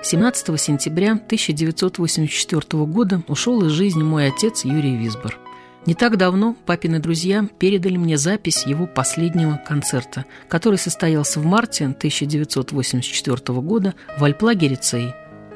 17 сентября 1984 года ушел из жизни мой отец Юрий Висбор. Не так давно папины друзья передали мне запись его последнего концерта, который состоялся в марте 1984 года в Альплагере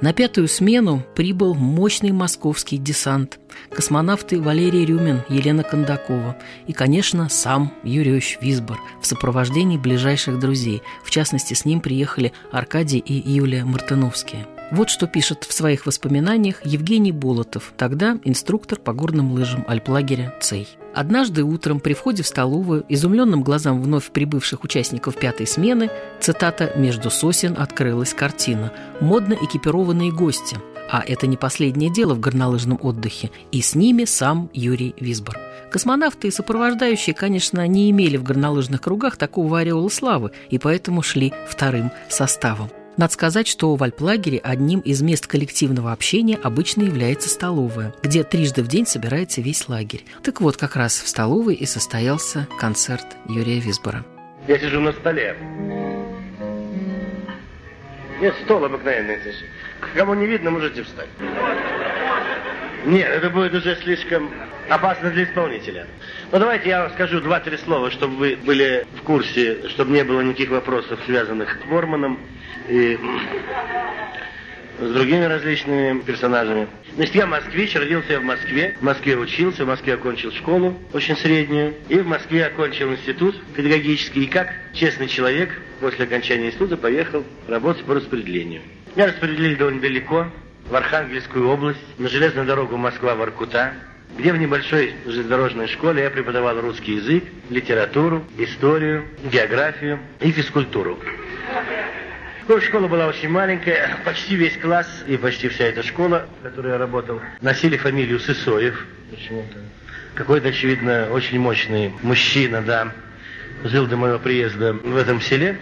на пятую смену прибыл мощный московский десант. Космонавты Валерий Рюмин, Елена Кондакова и, конечно, сам Юрьевич Висбор в сопровождении ближайших друзей. В частности, с ним приехали Аркадий и Юлия Мартыновские. Вот что пишет в своих воспоминаниях Евгений Болотов, тогда инструктор по горным лыжам альплагеря «Цей». Однажды утром при входе в столовую изумленным глазам вновь прибывших участников пятой смены, цитата «Между сосен открылась картина. Модно экипированные гости». А это не последнее дело в горнолыжном отдыхе. И с ними сам Юрий Висбор. Космонавты и сопровождающие, конечно, не имели в горнолыжных кругах такого ореола славы, и поэтому шли вторым составом. Надо сказать, что в Альплагере одним из мест коллективного общения обычно является столовая, где трижды в день собирается весь лагерь. Так вот, как раз в столовой и состоялся концерт Юрия Висбора. Я сижу на столе. Нет, стол обыкновенный здесь. Кому не видно, можете встать. Нет, это будет уже слишком опасно для исполнителя. Ну, давайте я скажу два-три слова, чтобы вы были в курсе, чтобы не было никаких вопросов, связанных с Борманом и с другими различными персонажами. Значит, я москвич, родился я в Москве. В Москве учился, в Москве окончил школу, очень среднюю. И в Москве окончил институт педагогический. И как честный человек после окончания института поехал работать по распределению. Меня распределили довольно далеко, в Архангельскую область, на железную дорогу Москва-Воркута, где в небольшой железнодорожной школе я преподавал русский язык, литературу, историю, географию и физкультуру. Школа была очень маленькая, почти весь класс и почти вся эта школа, в которой я работал, носили фамилию Сысоев почему-то. Какой-то, очевидно, очень мощный мужчина, да, жил до моего приезда в этом селе.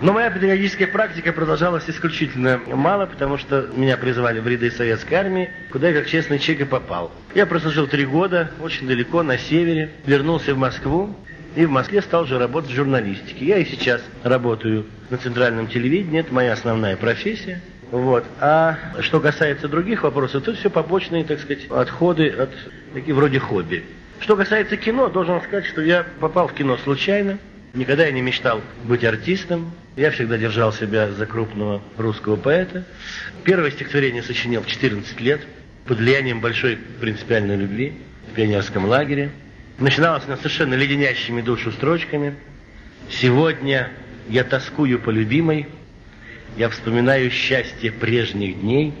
Но моя педагогическая практика продолжалась исключительно мало, потому что меня призывали в ряды советской армии, куда я как честный человек и попал. Я прослужил три года, очень далеко, на севере, вернулся в Москву, и в Москве стал же работать в журналистике. Я и сейчас работаю на центральном телевидении, это моя основная профессия. Вот. А что касается других вопросов, то все побочные, так сказать, отходы от такие вроде хобби. Что касается кино, должен сказать, что я попал в кино случайно. Никогда я не мечтал быть артистом. Я всегда держал себя за крупного русского поэта. Первое стихотворение сочинил в 14 лет под влиянием большой принципиальной любви в пионерском лагере. Начиналось она совершенно леденящими душу строчками. «Сегодня я тоскую по любимой, я вспоминаю счастье прежних дней.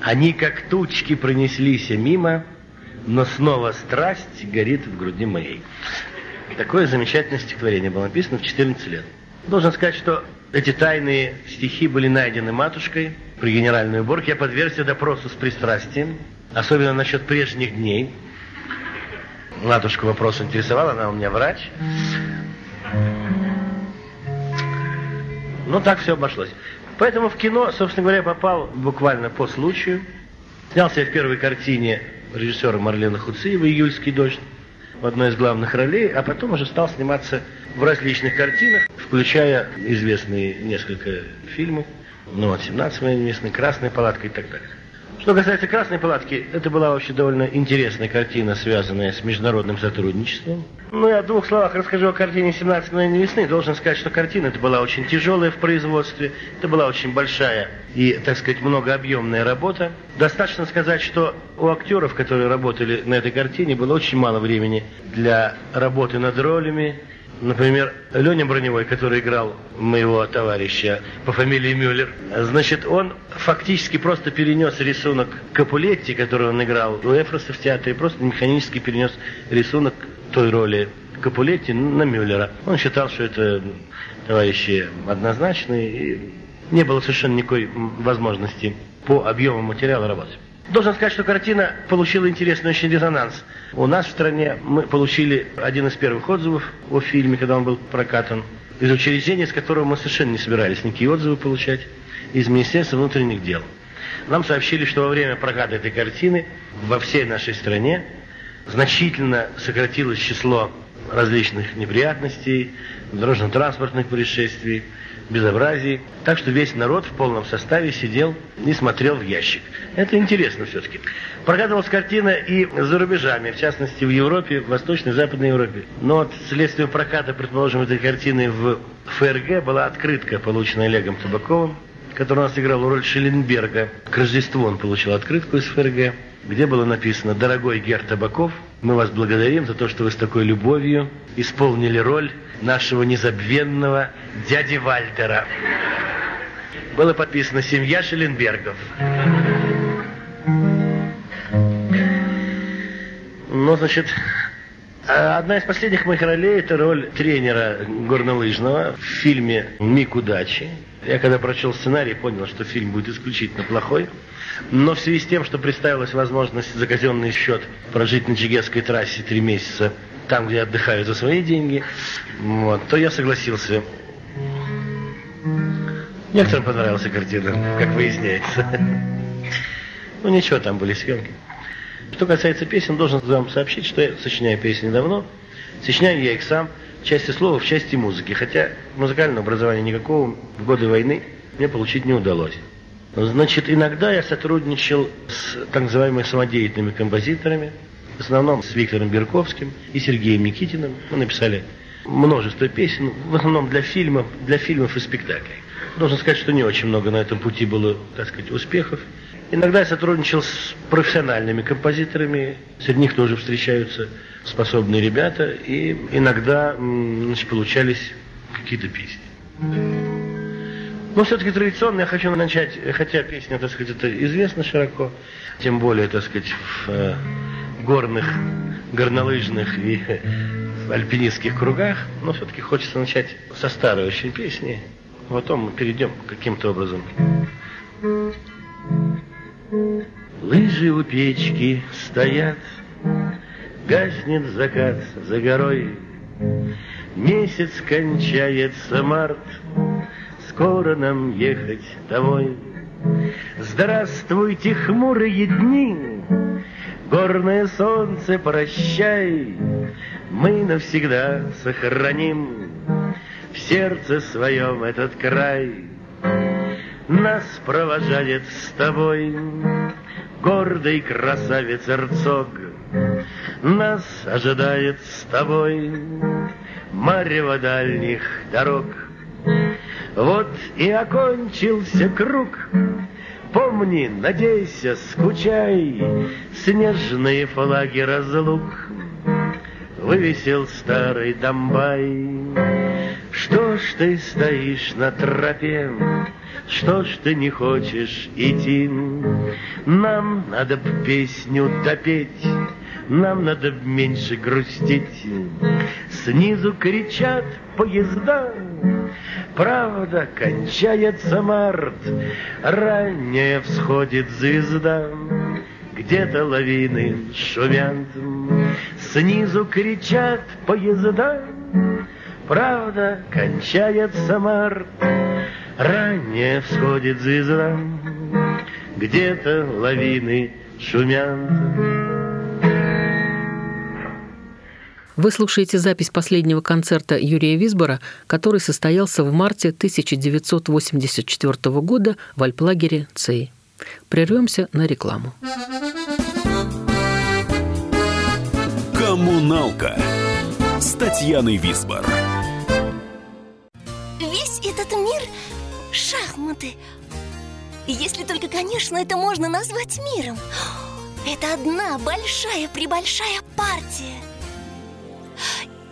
Они, как тучки, пронеслись мимо, но снова страсть горит в груди моей». Такое замечательное стихотворение было написано в 14 лет. Должен сказать, что эти тайные стихи были найдены матушкой при генеральной уборке. Я подвергся допросу с пристрастием, особенно насчет прежних дней. Матушка вопрос интересовал, она у меня врач. Ну, так все обошлось. Поэтому в кино, собственно говоря, попал буквально по случаю. Снялся я в первой картине режиссера Марлена Хуциева «Июльский дождь» в одной из главных ролей, а потом уже стал сниматься в различных картинах, включая известные несколько фильмов, ну вот «17 известный», «Красная палатка» и так далее. Что касается «Красной палатки», это была вообще довольно интересная картина, связанная с международным сотрудничеством. Ну, я в двух словах расскажу о картине «17 мгновений весны». Должен сказать, что картина это была очень тяжелая в производстве, это была очень большая и, так сказать, многообъемная работа. Достаточно сказать, что у актеров, которые работали на этой картине, было очень мало времени для работы над ролями, Например, Леня Броневой, который играл моего товарища по фамилии Мюллер, значит, он фактически просто перенес рисунок Капулетти, который он играл у Эфроса в театре, просто механически перенес рисунок той роли Капулетти на Мюллера. Он считал, что это товарищи однозначные, и не было совершенно никакой возможности по объему материала работать. Должен сказать, что картина получила интересный очень резонанс. У нас в стране мы получили один из первых отзывов о фильме, когда он был прокатан, из учреждения, с которого мы совершенно не собирались никакие отзывы получать, из Министерства внутренних дел. Нам сообщили, что во время проката этой картины во всей нашей стране значительно сократилось число различных неприятностей, дорожно-транспортных происшествий, безобразий. Так что весь народ в полном составе сидел и смотрел в ящик. Это интересно все-таки. Прокатывалась картина и за рубежами, в частности в Европе, в Восточной и Западной Европе. Но вот следствием проката, предположим, этой картины в ФРГ была открытка, полученная Олегом Табаковым, который у нас играл роль Шелленберга. К Рождеству он получил открытку из ФРГ, где было написано «Дорогой Гер Табаков, мы вас благодарим за то, что вы с такой любовью исполнили роль нашего незабвенного дяди Вальтера». Было подписано «Семья Шелленбергов». Ну, значит, одна из последних моих ролей – это роль тренера горнолыжного в фильме «Миг удачи». Я когда прочел сценарий, понял, что фильм будет исключительно плохой. Но в связи с тем, что представилась возможность за казенный счет прожить на Чигетской трассе три месяца, там, где отдыхаю за свои деньги, вот, то я согласился. Некоторым понравилась картина, как выясняется. Ну ничего, там были съемки. Что касается песен, должен вам сообщить, что я сочиняю песни давно. Сочиняю я их сам, в части слова, в части музыки. Хотя музыкального образования никакого в годы войны мне получить не удалось. Значит, иногда я сотрудничал с так называемыми самодеятельными композиторами, в основном с Виктором Берковским и Сергеем Никитиным. Мы написали множество песен, в основном для фильмов, для фильмов и спектаклей. Должен сказать, что не очень много на этом пути было, так сказать, успехов. Иногда я сотрудничал с профессиональными композиторами, среди них тоже встречаются способные ребята, и иногда значит, получались какие-то песни. Но все-таки традиционно я хочу начать, хотя песня, так сказать, это известна широко, тем более, так сказать, в э, горных, горнолыжных и альпинистских кругах, но все-таки хочется начать со старой очень песни, потом мы перейдем каким-то образом. Лыжи у печки стоят, Гаснет закат за горой, Месяц кончается март, Скоро нам ехать домой. Здравствуйте, хмурые дни, Горное солнце, прощай, Мы навсегда сохраним В сердце своем этот край. Нас провожает с тобой гордый красавец Эрцог. Нас ожидает с тобой марево дальних дорог. Вот и окончился круг, Помни, надейся, скучай, Снежные флаги разлук Вывесил старый Домбай. Что ж ты стоишь на тропе, что ж ты не хочешь идти? Нам надо песню допеть, нам надо меньше грустить. Снизу кричат поезда, Правда, кончается март, ранняя всходит звезда, где-то лавины шумят, снизу кричат поезда, правда, кончается март, Ранее всходит звезда, где-то лавины шумят. Вы слушаете запись последнего концерта Юрия Висбора, который состоялся в марте 1984 года в альплагере ЦЕЙ. Прервемся на рекламу. Коммуналка с Татьяной Висбор. Шахматы. Если только, конечно, это можно назвать миром. Это одна большая-пребольшая партия.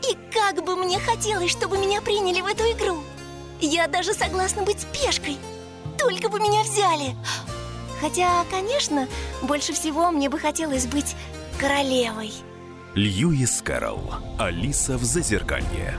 И как бы мне хотелось, чтобы меня приняли в эту игру. Я даже согласна быть пешкой. Только бы меня взяли. Хотя, конечно, больше всего мне бы хотелось быть королевой. Льюис Кэрролл. Алиса в Зазеркалье.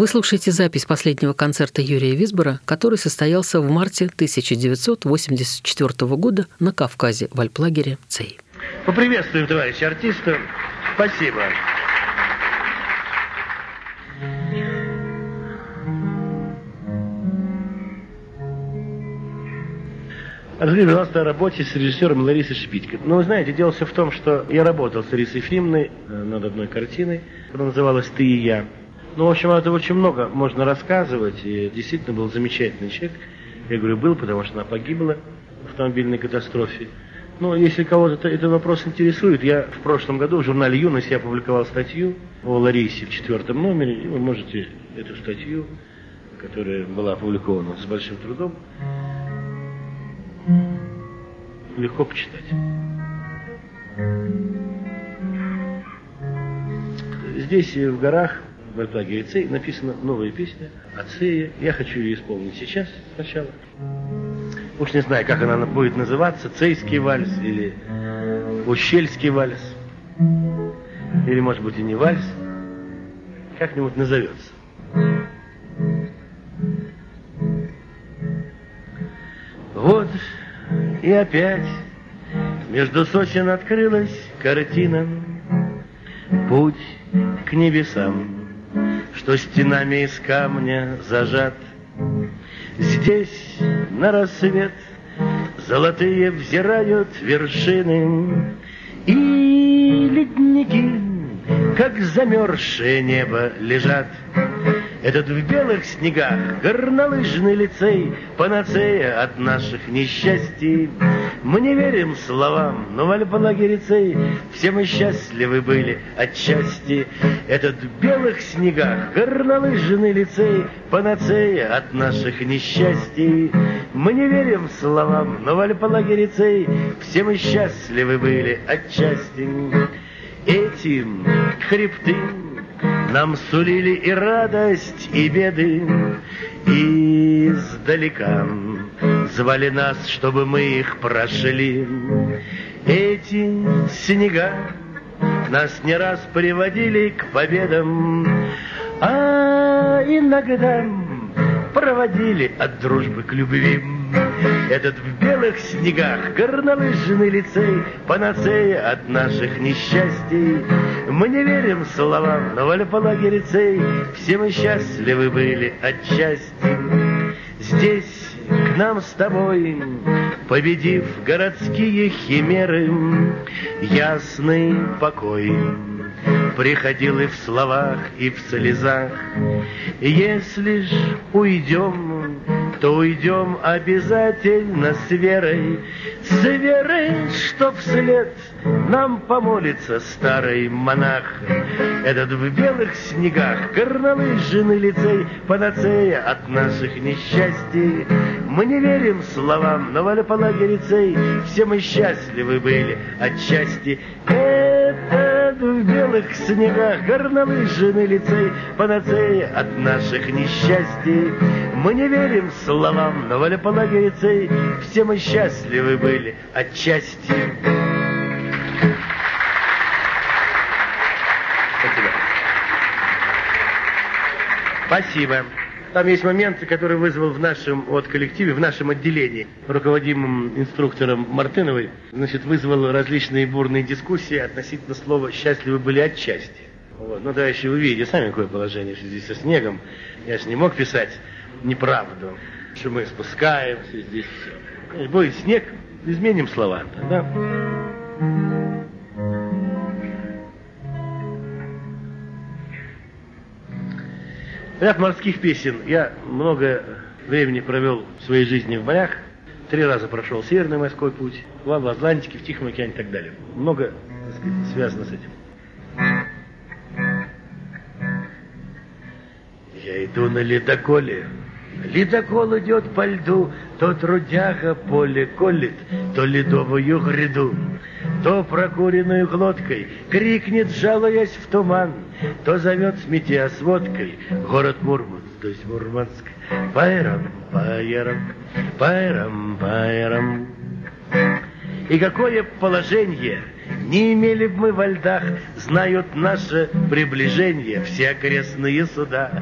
Вы слушаете запись последнего концерта Юрия Висбора, который состоялся в марте 1984 года на Кавказе в альплагере ЦЕЙ. Поприветствуем товарища артиста. Спасибо. Разговаривал у нас о работе с режиссером Ларисой Шпитько. Но вы знаете, дело все в том, что я работал с Ларисой Ефимовной э, над одной картиной, которая называлась «Ты и я». Ну, в общем, это очень много можно рассказывать, и действительно был замечательный человек. Я говорю, был, потому что она погибла в автомобильной катастрофе. Но если кого-то этот вопрос интересует, я в прошлом году в журнале «Юность» я опубликовал статью о Ларисе в четвертом номере, и вы можете эту статью, которая была опубликована с большим трудом, легко почитать. Здесь, в горах, в альплагере Цей, написана новая песня о Цее. Я хочу ее исполнить сейчас сначала. Уж не знаю, как она будет называться, Цейский вальс или Ущельский вальс. Или, может быть, и не вальс. Как-нибудь назовется. Вот и опять между сосен открылась картина Путь к небесам, что стенами из камня зажат. Здесь на рассвет золотые взирают вершины И ледники, как замерзшее небо, лежат. Этот в белых снегах горнолыжный лицей, Панацея от наших несчастий. Мы не верим словам, но в альпалагерицей Все мы счастливы были отчасти. Этот в белых снегах горнолыжный лицей, Панацея от наших несчастий. Мы не верим словам, но в альпалагерицей Все мы счастливы были отчасти. Этим хребты нам сулили и радость, и беды, и издалека звали нас, чтобы мы их прошли. Эти снега нас не раз приводили к победам, а иногда проводили от дружбы к любви. Этот в белых снегах горнолыжный лицей, Панацея от наших несчастий. Мы не верим словам, но в альпалаге Все мы счастливы были отчасти. Здесь к нам с тобой, победив городские химеры, Ясный покой приходил и в словах, и в слезах. Если ж уйдем, то уйдем обязательно с верой, с верой, что вслед нам помолится старый монах. Этот в белых снегах горнолыжный лицей, панацея от наших несчастий. Мы не верим словам, но в лицей все мы счастливы были отчасти. Этот в белых снегах горнолыжный лицей, панацея от наших несчастий. Мы не верим словам, но все мы счастливы были отчасти. Спасибо. Там есть моменты, которые вызвал в нашем вот, коллективе, в нашем отделении, руководимым инструктором Мартыновой, значит, вызвал различные бурные дискуссии относительно слова «счастливы были отчасти». Вот. Ну, дальше вы видите сами, какое положение в связи со снегом. Я же не мог писать неправду, что мы спускаемся здесь все. Будет снег, изменим слова, да? Ряд морских песен. Я много времени провел в своей жизни в морях. Три раза прошел Северный морской путь, в Атлантике, в Тихом океане и так далее. Много, так сказать, связано с этим. Я иду на ледоколе, Ледокол идет по льду, то трудяга поле колет, то ледовую гряду. То прокуренную глоткой крикнет, жалуясь в туман, То зовет с метея с водкой город Мурманск, то есть Мурманск. Пайрам, пайрам, пайрам, пайрам. И какое положение не имели бы мы во льдах, знают наше приближение все окрестные суда.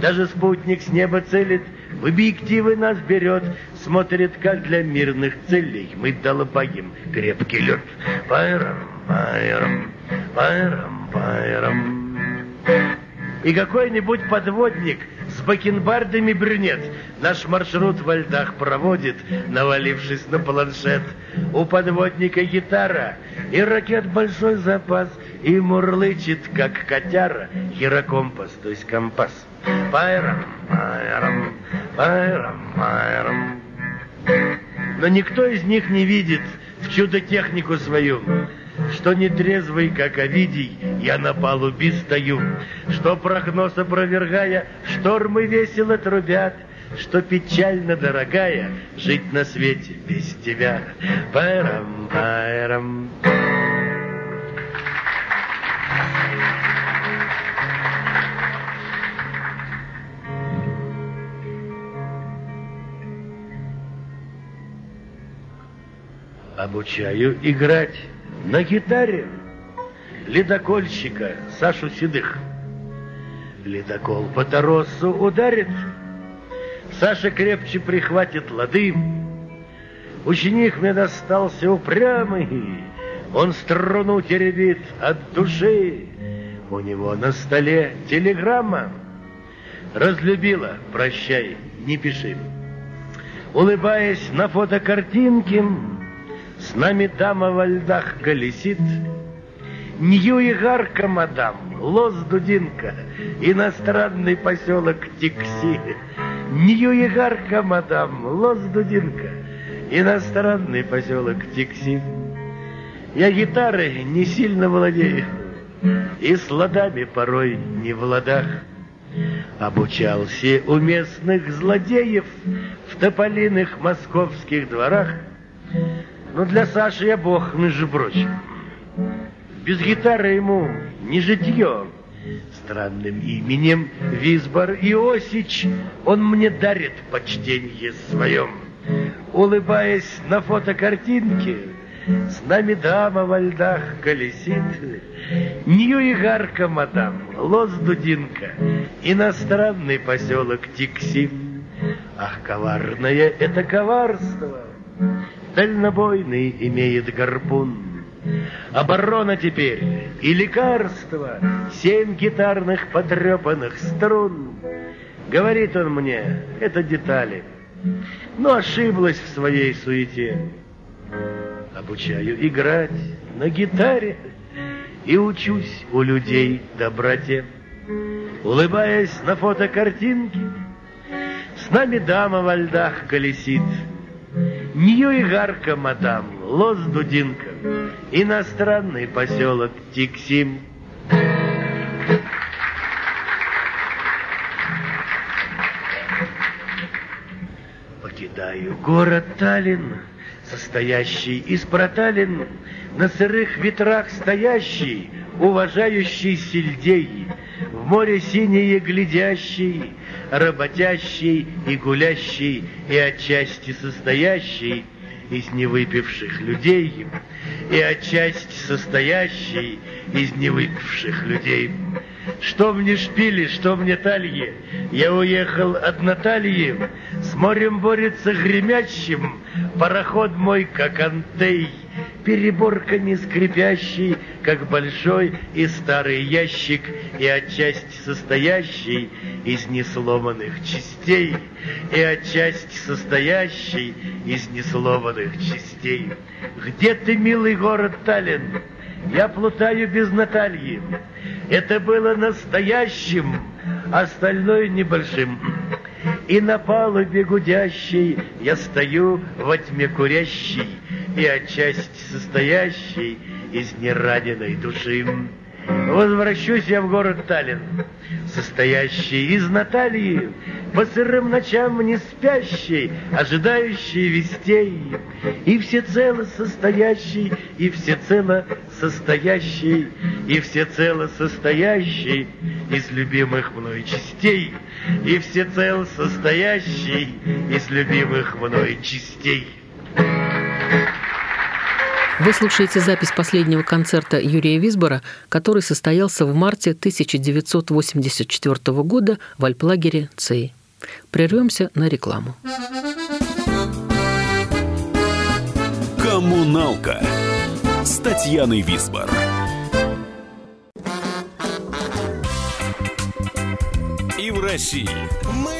Даже спутник с неба целит, в объективы нас берет, смотрит, как для мирных целей мы долбаем крепкий лед. Пайрам, пайрам, пайрам, пайрам. И какой-нибудь подводник с бакенбардами брюнет наш маршрут во льдах проводит, навалившись на планшет. У подводника гитара и ракет большой запас, и мурлычет, как котяра, хирокомпас, то есть компас. Пайрам, пайрам, пайрам, пайрам. Но никто из них не видит в чудо-технику свою, что нетрезвый, как Овидий, я на палубе стою, что прогноз опровергая, штормы весело трубят, что печально, дорогая, жить на свете без тебя. Пайрам, пайрам. Обучаю играть на гитаре ледокольщика Сашу Седых. Ледокол по торосу ударит, Саша крепче прихватит лады. Ученик мне достался упрямый, Он струну теребит от души. У него на столе телеграмма. Разлюбила, прощай, не пиши. Улыбаясь на фотокартинке, С нами дама во льдах колесит. Нью-Игарка, мадам, Лос-Дудинка, Иностранный поселок Тикси. Нью-Игарка, мадам, Лос-Дудинка, Иностранный поселок Тикси. Я гитары не сильно владею, И с ладами порой не в ладах. Обучался у местных злодеев В тополиных московских дворах. Но для Саши я бог, между прочим. Без гитары ему не житье. Странным именем Визбор Иосич он мне дарит почтенье своем. Улыбаясь на фотокартинке, с нами дама во льдах колесит. Нью-Игарка, мадам, Лос-Дудинка, иностранный поселок Тиксим. Ах, коварное это коварство! Дальнобойный имеет гарпун. Оборона теперь и лекарство, семь гитарных потрепанных струн. Говорит он мне, это детали, но ошиблась в своей суете. Обучаю играть на гитаре и учусь у людей доброте. Улыбаясь на фотокартинке, с нами дама во льдах колесит. Нью-Игарка, мадам, Лос-Дудинка, иностранный поселок Тиксим. Покидаю город Таллин, состоящий из проталин, на сырых ветрах стоящий, уважающий сельдей, море синее глядящий, работящий и гулящий, и отчасти состоящий из невыпивших людей, и отчасти состоящий из невыпивших людей. Что мне шпили, что мне тальи, я уехал от Натальи, с морем борется гремящим, пароход мой как антей, переборками скрипящий, как большой и старый ящик, и отчасти состоящий из несломанных частей, и отчасти состоящий из несломанных частей. Где ты, милый город Таллин? Я плутаю без Натальи. Это было настоящим, остальное небольшим. И на палубе гудящей я стою во тьме курящей и отчасти состоящей из нераненной души. Возвращусь я в город Таллин, состоящий из Натальи, по сырым ночам не спящий, ожидающий вестей, и всецело состоящий, и всецело состоящий, и всецело состоящий из любимых мной частей, и всецело состоящий из любимых мной частей. Вы слушаете запись последнего концерта Юрия Висбора, который состоялся в марте 1984 года в альплагере ЦЕЙ. Прервемся на рекламу. Коммуналка с Татьяной Висбор. И в России. Мысли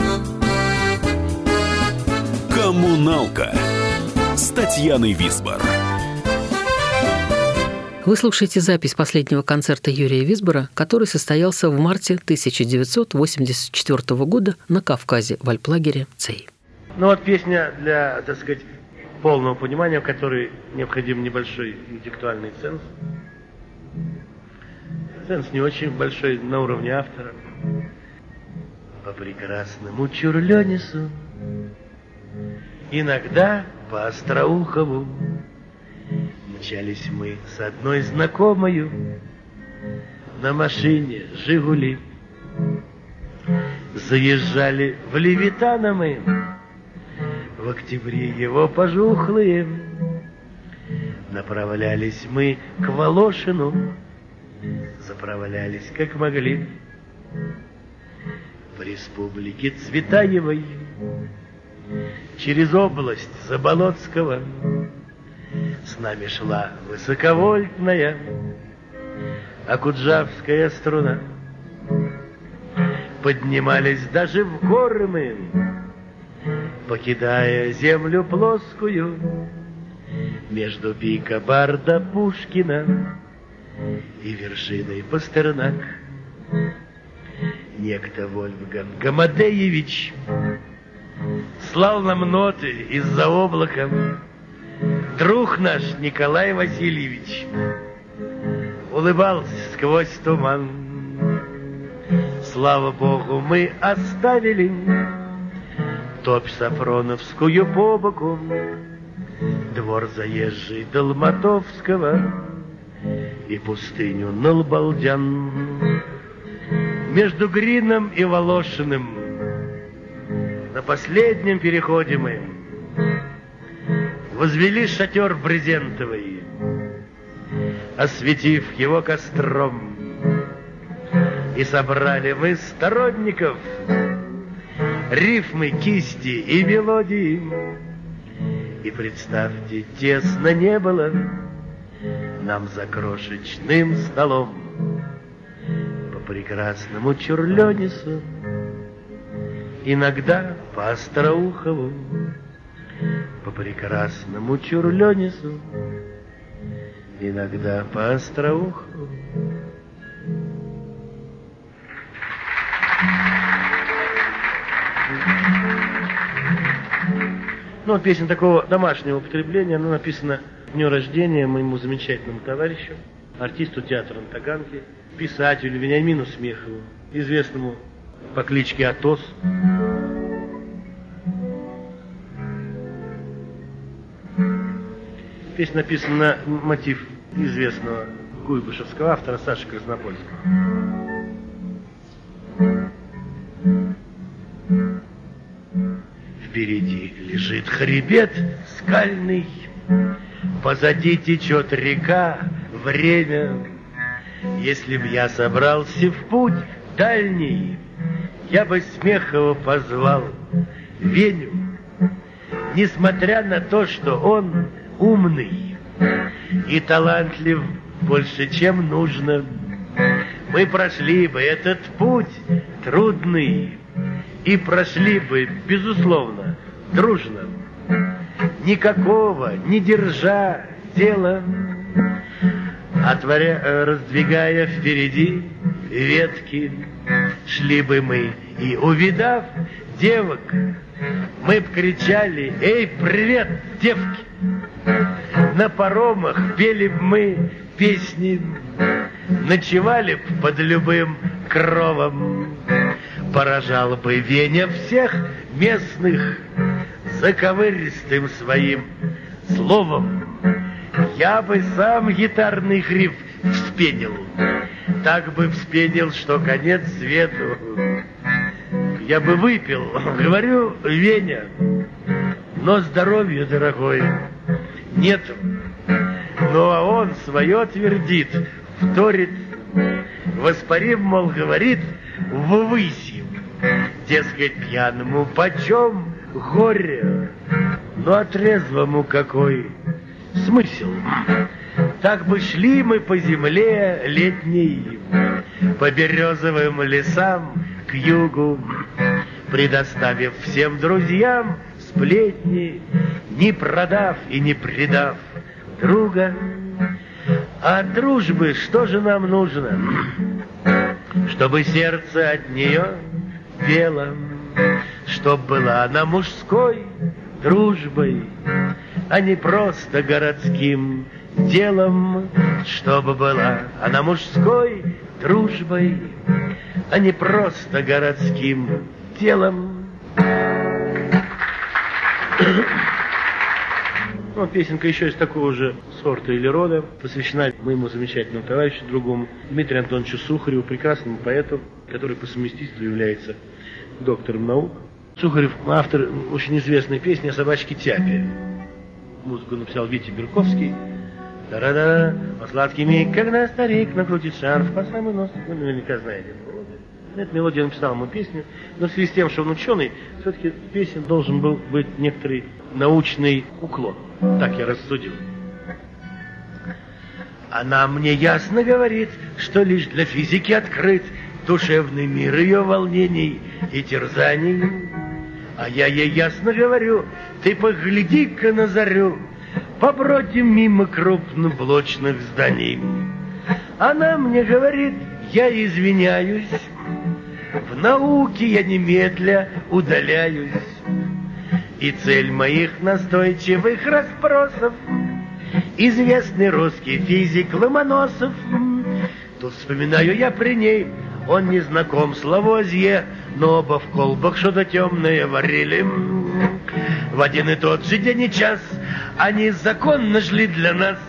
Коммуналка с Татьяной Висбор. Вы слушаете запись последнего концерта Юрия Висбора, который состоялся в марте 1984 года на Кавказе в альплагере ЦЕЙ. Ну вот песня для, так сказать, полного понимания, в которой необходим небольшой интеллектуальный ценз. Ценз не очень большой, на уровне автора. По прекрасному Чурлёнису, иногда по Остроухову, Мчались мы с одной знакомою на машине «Жигули». Заезжали в Левитана мы, в октябре его пожухлые. Направлялись мы к Волошину, заправлялись как могли. В республике Цветаевой, через область Заболоцкого, с нами шла высоковольтная Акуджавская струна. Поднимались даже в горы мы, Покидая землю плоскую, Между пика Барда Пушкина И вершиной Пастернак. Некто Вольфган Гамадеевич Слал нам ноты из-за облака, Друг наш Николай Васильевич улыбался сквозь туман. Слава Богу, мы оставили топь Сафроновскую по боку, двор заезжий Долматовского и пустыню Налбалдян. Между Грином и Волошиным на последнем переходе мы возвели шатер брезентовый, осветив его костром. И собрали мы сторонников, рифмы, кисти и мелодии. И представьте, тесно не было нам за крошечным столом по прекрасному Чурленису, иногда по Остроухову по прекрасному Чурленису, иногда по Остроуху. Ну, песня такого домашнего употребления, она написана дню рождения моему замечательному товарищу, артисту театра на Таганке, писателю Вениамину Смехову, известному по кличке Атос. Написана на мотив известного куйбышевского автора Саши Краснопольского. Впереди лежит хребет скальный, Позади течет река, время. Если б я собрался в путь дальний, Я бы Смехова позвал Веню, Несмотря на то, что он умный, и талантлив больше, чем нужно. Мы прошли бы этот путь трудный и прошли бы, безусловно, дружно. Никакого не держа дела, отворя, э, раздвигая впереди ветки, шли бы мы и, увидав девок, мы б кричали «Эй, привет, девки!» На паромах пели б мы песни, Ночевали б под любым кровом. Поражал бы Веня всех местных Заковыристым своим словом. Я бы сам гитарный гриф вспенил, Так бы вспенил, что конец свету. Я бы выпил, говорю, Веня, но здоровья, дорогой, нету. Ну а он свое твердит, вторит, воспарим, мол, говорит, ввысь Дескать, пьяному почем горе, но а трезвому какой смысл? Так бы шли мы по земле летней, по березовым лесам к югу, предоставив всем друзьям сплетни, не продав и не предав друга. А дружбы что же нам нужно? Чтобы сердце от нее пело, Чтоб была она мужской дружбой, А не просто городским делом, Чтобы была она мужской дружбой, А не просто городским делом. Ну, песенка еще из такого же сорта или рода, посвящена моему замечательному товарищу, другому, Дмитрию Антоновичу Сухареву, прекрасному поэту, который по совместительству является доктором наук. Сухарев автор очень известной песни о собачке Тяпе. Музыку написал Витя Берковский. Да-да-да, по миг, когда старик накрутит шарф по самый нос. Вы наверняка знаете мелодию. Эту мелодию написал ему песню, но в связи с тем, что он ученый, все-таки песен должен был быть некоторый научный уклон. Так я рассудил. Она мне ясно говорит, что лишь для физики открыт душевный мир ее волнений и терзаний. А я ей ясно говорю, ты погляди-ка на зарю, побродим мимо крупноблочных зданий. Она мне говорит, я извиняюсь, в науке я немедля удаляюсь. И цель моих настойчивых расспросов Известный русский физик Ломоносов. Тут вспоминаю я при ней Он не знаком с Лавозье Но оба в колбах что-то темное варили. В один и тот же день и час Они законно жили для нас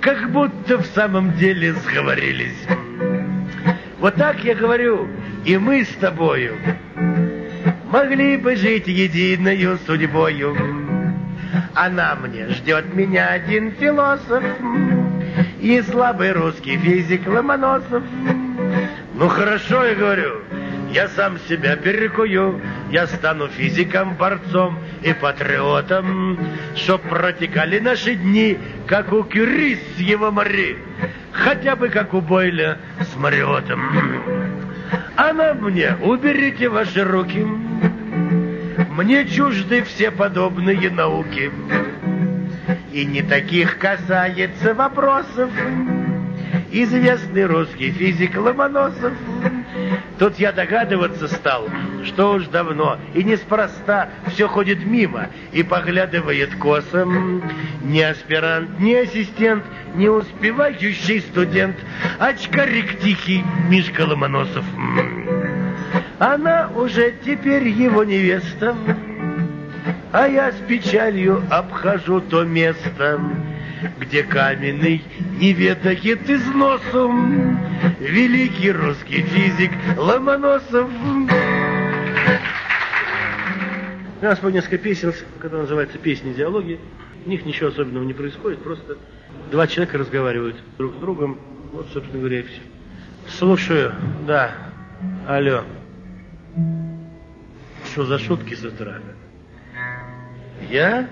Как будто в самом деле сговорились. Вот так я говорю И мы с тобою могли бы жить единою судьбою. Она мне ждет меня один философ и слабый русский физик Ломоносов. Ну хорошо, я говорю, я сам себя перекую, я стану физиком, борцом и патриотом, чтоб протекали наши дни, как у Кюри с его Мари, хотя бы как у Бойля с Мариотом. Она мне, уберите ваши руки, мне чужды все подобные науки. И не таких касается вопросов известный русский физик Ломоносов. Тут я догадываться стал, что уж давно и неспроста все ходит мимо и поглядывает косом. Ни аспирант, ни ассистент, не успевающий студент, очкарик тихий Мишка Ломоносов. Она уже теперь его невеста, а я с печалью обхожу то место, где каменный не ведает износом великий русский физик Ломоносов. Нас по несколько песен, которые называются песни диалоги. В них ничего особенного не происходит, просто два человека разговаривают друг с другом. Вот, собственно говоря, и все. Слушаю, да. Алло. Что за шутки с утра? Я?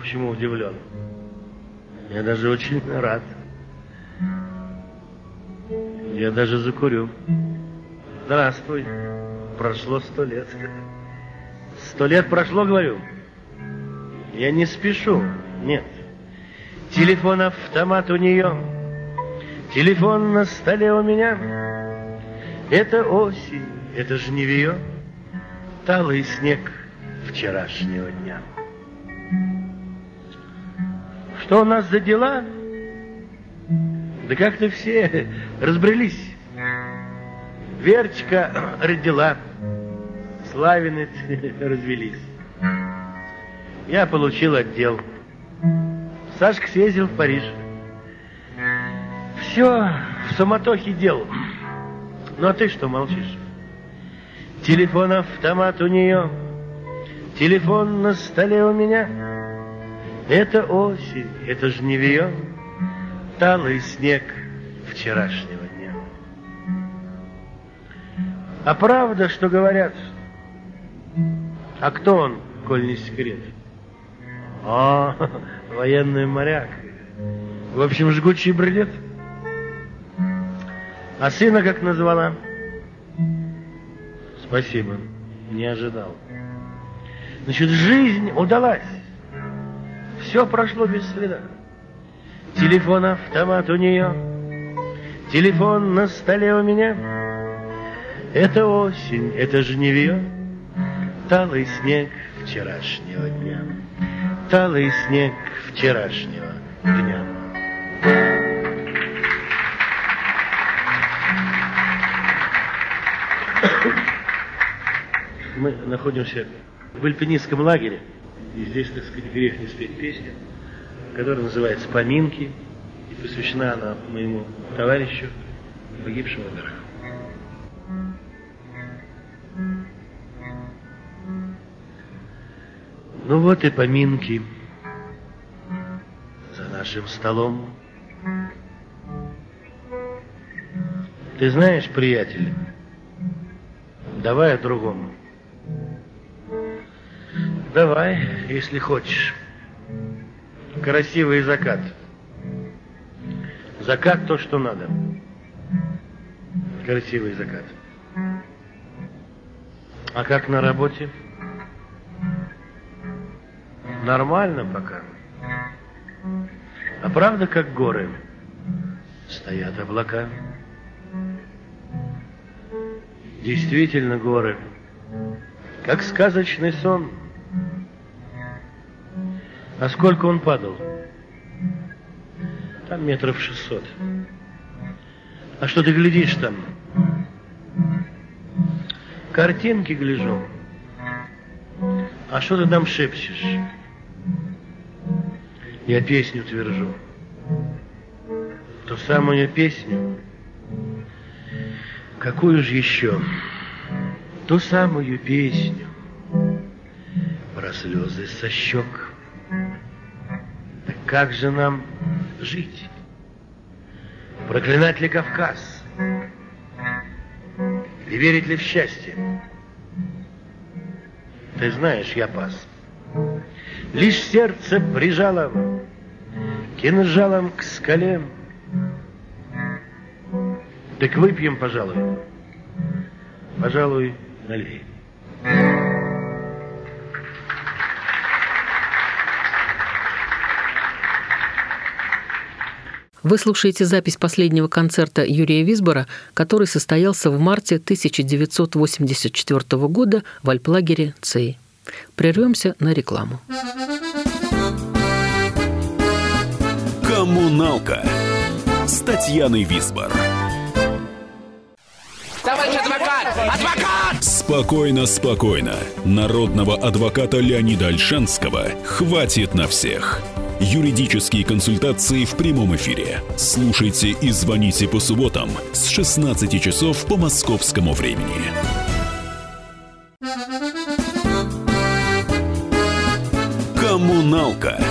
Почему удивлен? Я даже очень рад. Я даже закурю. Здравствуй. Прошло сто лет. Сто лет прошло, говорю. Я не спешу, нет. Телефон-автомат у нее. Телефон на столе у меня. Это осень, это жневье. Талый снег вчерашнего дня. Что у нас за дела? Да как-то все разбрелись. Верочка родила, Славины развелись. Я получил отдел. Сашка съездил в Париж. Все в суматохе дел. Ну а ты что молчишь? Телефон-автомат у нее, телефон на столе у меня. Это осень, это жневье, талый снег вчерашнего дня. А правда, что говорят? А кто он, коль не секрет? А, военный моряк. В общем, жгучий бред. А сына как назвала? Спасибо, не ожидал. Значит, жизнь удалась. Все прошло без следа. Телефон, автомат у нее, телефон на столе у меня. Это осень, это жневье, талый снег вчерашнего дня. Талый снег вчерашнего дня. Мы находимся в альпинистском лагере. И здесь, так сказать, грех не спеть песню, которая называется «Поминки», и посвящена она моему товарищу, погибшему в горах. Ну вот и поминки за нашим столом. Ты знаешь, приятель, давай о другом. Давай, если хочешь. Красивый закат. Закат то, что надо. Красивый закат. А как на работе? Нормально пока. А правда, как горы? Стоят облака. Действительно горы. Как сказочный сон. А сколько он падал? Там метров шестьсот. А что ты глядишь там? Картинки гляжу. А что ты там шепчешь? Я песню твержу. Ту самую песню. Какую же еще? Ту самую песню про слезы со щек. Как же нам жить? Проклинать ли Кавказ? И верить ли в счастье? Ты знаешь, я пас. Лишь сердце прижало кинжалом к скале. Так выпьем, пожалуй. Пожалуй, налей. Вы слушаете запись последнего концерта Юрия Висбора, который состоялся в марте 1984 года в альплагере ЦЕЙ. Прервемся на рекламу. «Коммуналка» с Татьяной Висбор. Товарищ адвокат! Адвокат! Спокойно, спокойно. Народного адвоката Леонида Альшанского хватит на всех. Юридические консультации в прямом эфире. Слушайте и звоните по субботам с 16 часов по московскому времени. «Коммуналка»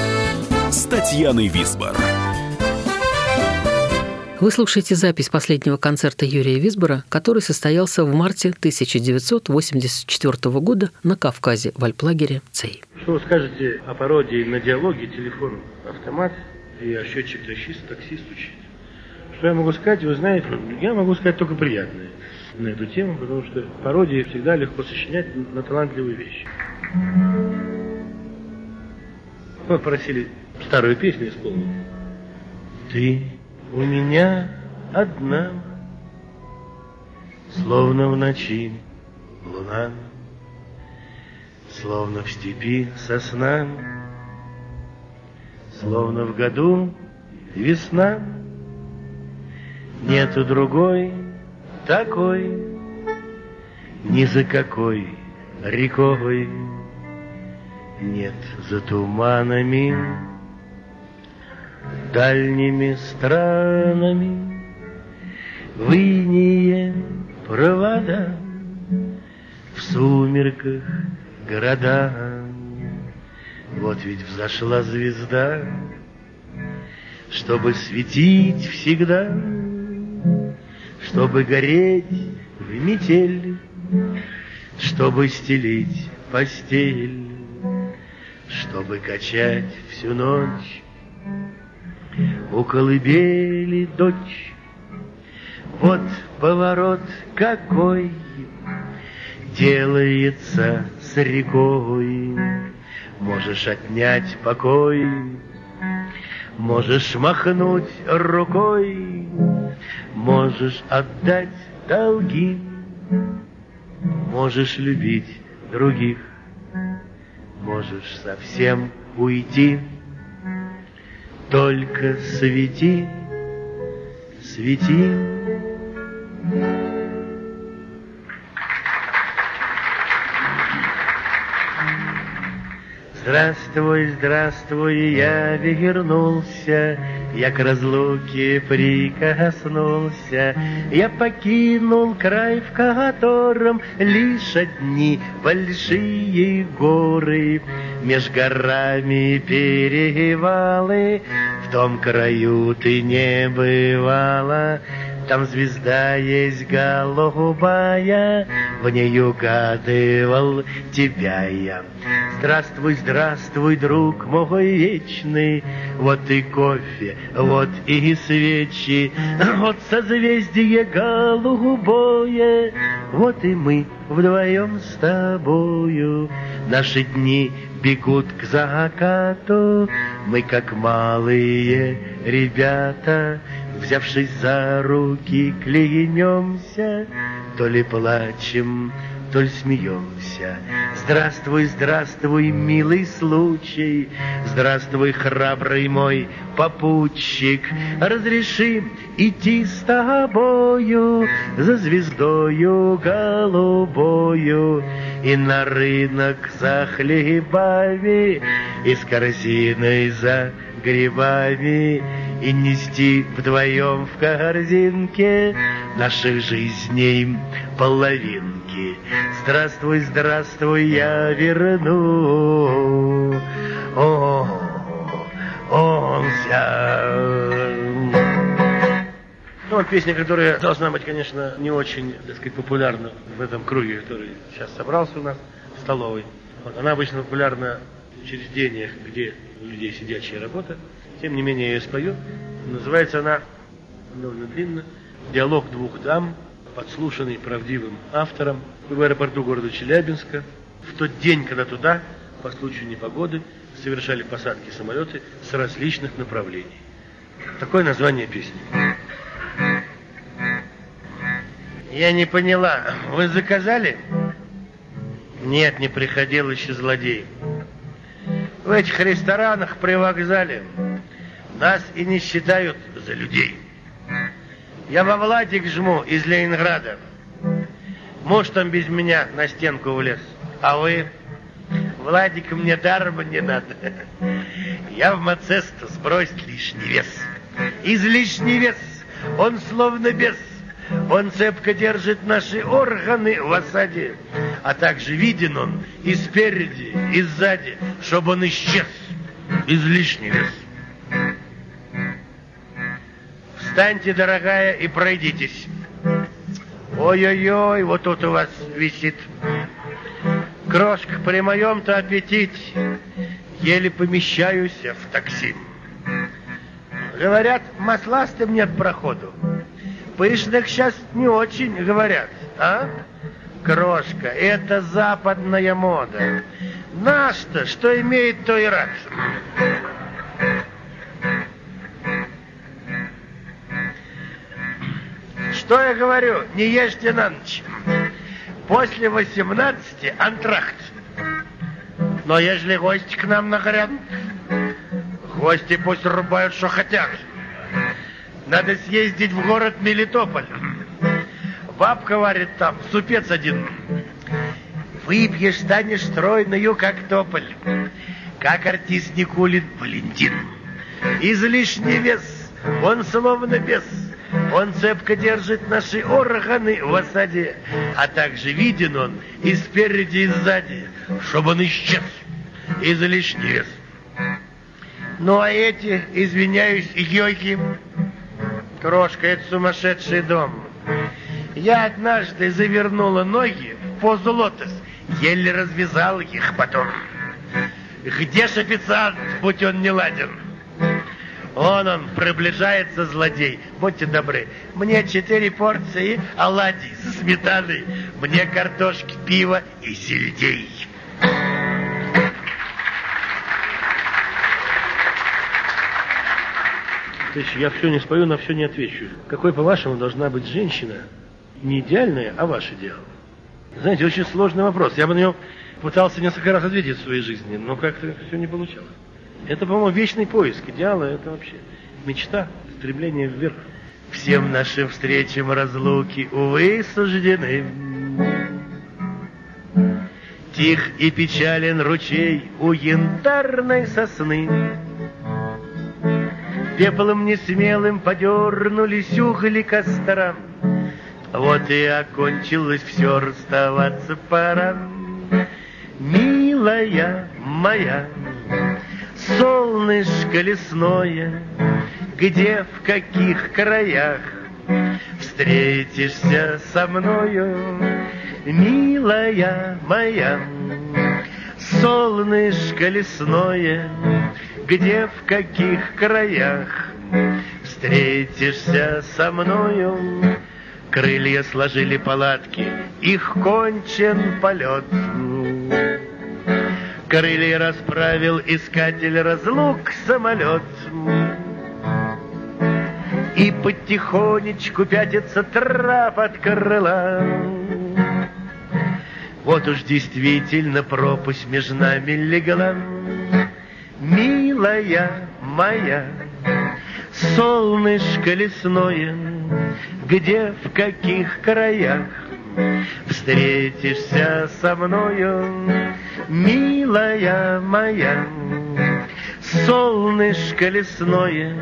с Татьяной Висбор. Вы слушаете запись последнего концерта Юрия Висбора, который состоялся в марте 1984 года на Кавказе в альплагере ЦЕЙ. Что вы скажете о пародии на диалоге телефон автомат и а счетчик таксист, такси стучит. Что я могу сказать? Вы знаете, я могу сказать только приятное на эту тему, потому что пародии всегда легко сочинять на талантливые вещи. Попросили старую песню исполнить. Ты у меня одна, Словно в ночи луна, Словно в степи сосна, Словно в году весна. Нету другой такой, Ни за какой рекой, Нет за туманами, Дальними странами, В провода, В сумерках города. Вот ведь взошла звезда, Чтобы светить всегда, Чтобы гореть в метель, Чтобы стелить постель, Чтобы качать всю ночь У колыбели дочь. Вот поворот какой Делается с рекой, Можешь отнять покой, Можешь махнуть рукой, Можешь отдать долги, Можешь любить других, Можешь совсем уйти. Только свети, свети. Здравствуй, здравствуй, я вернулся, Я к разлуке прикоснулся, Я покинул край, в котором Лишь одни большие горы, Меж горами перевалы, В том краю ты не бывала, там звезда есть голубая, В ней угадывал тебя я. Здравствуй, здравствуй, друг мой вечный, Вот и кофе, вот и свечи, Вот созвездие голубое, Вот и мы вдвоем с тобою. Наши дни бегут к закату, Мы как малые ребята, Взявшись за руки, клянемся, То ли плачем, то ли смеемся. Здравствуй, здравствуй, милый случай, Здравствуй, храбрый мой попутчик, Разреши идти с тобою За звездою голубою И на рынок за хлебами И с корзиной за грибами И нести вдвоем в корзинке Наших жизней половинки. Здравствуй, здравствуй, я верну. О, он ну, песня, которая должна быть, конечно, не очень, так сказать, популярна в этом круге, который сейчас собрался у нас в столовой. Вот, она обычно популярна в учреждениях, где у людей сидячая работа. Тем не менее, я ее спою. Называется она довольно длинно «Диалог двух дам», подслушанный правдивым автором в аэропорту города Челябинска. В тот день, когда туда, по случаю непогоды, совершали посадки самолеты с различных направлений. Такое название песни. Я не поняла, вы заказали? Нет, не приходил еще злодей. В этих ресторанах при вокзале нас и не считают за людей. Я во Владик жму из Ленинграда. Муж там без меня на стенку влез. А вы? Владик мне даром не надо. Я в Мацесту сбросить лишний вес. Излишний вес, он словно бес. Он цепко держит наши органы в осаде, а также виден он и спереди, и сзади, чтобы он исчез. Излишний вес. Встаньте, дорогая, и пройдитесь. Ой-ой-ой, вот тут у вас висит. Крошка, при моем-то аппетите еле помещаюсь в такси. Говорят, масластым нет проходу. Пышных сейчас не очень говорят, а? Крошка, это западная мода. Наш-то, что имеет, то и рад. Что я говорю? Не ешьте на ночь. После 18 антракт. Но ежели гости к нам нагрянут, гости пусть рубают, что хотят. Надо съездить в город Мелитополь. Бабка варит там, супец один. Выпьешь, станешь стройную, как тополь. Как артист Никулин Валентин. Излишний вес, он словно бес. Он цепко держит наши органы в осаде, а также виден он и спереди, и сзади, чтобы он исчез. Излишний вес. Ну а эти, извиняюсь, йойки, крошка, это сумасшедший дом. Я однажды завернула ноги в позу лотос, еле развязал их потом. Где ж официант, будь он не ладен? Он он, приближается злодей. Будьте добры. Мне четыре порции оладий со сметаной. Мне картошки, пива и сельдей. Я все не спою, на все не отвечу. Какой, по-вашему, должна быть женщина? Не идеальная, а ваш идеал. Знаете, очень сложный вопрос. Я бы на него пытался несколько раз ответить в своей жизни, но как-то все не получалось. Это, по-моему, вечный поиск идеала, это вообще мечта, стремление вверх. Всем нашим встречам разлуки, увы, суждены. Тих и печален ручей у янтарной сосны. Пеплом несмелым подернулись угли костра. Вот и окончилось все, расставаться пора. Милая моя, солнышко лесное, где, в каких краях встретишься со мною, милая моя, солнышко лесное, где, в каких краях встретишься со мною, крылья сложили палатки, их кончен полет. Крылья расправил искатель разлук самолет. И потихонечку пятится трап от крыла. Вот уж действительно пропасть между нами легла. Милая моя, солнышко лесное, где, в каких краях встретишься со мною, милая моя, солнышко лесное,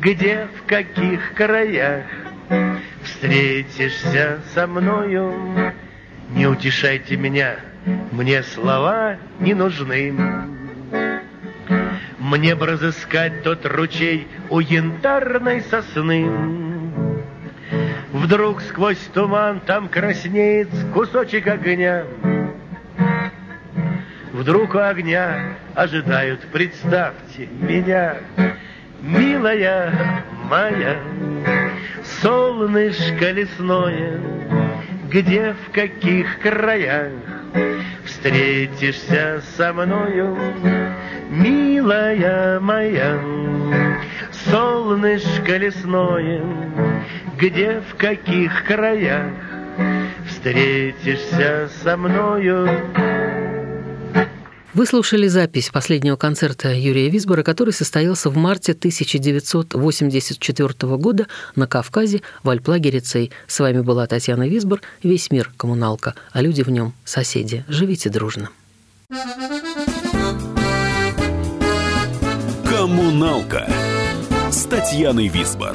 где, в каких краях встретишься со мною, не утешайте меня, мне слова не нужны. Мне бы разыскать тот ручей у янтарной сосны. Вдруг сквозь туман там краснеет кусочек огня. Вдруг у огня ожидают, представьте меня, милая моя, солнышко лесное, где в каких краях встретишься со мною, милая моя, солнышко лесное, где в каких краях встретишься со мною. Вы слушали запись последнего концерта Юрия Висбора, который состоялся в марте 1984 года на Кавказе в Альплагере Цей. С вами была Татьяна Висбор. Весь мир – коммуналка, а люди в нем – соседи. Живите дружно. Коммуналка с Татьяной Висбор.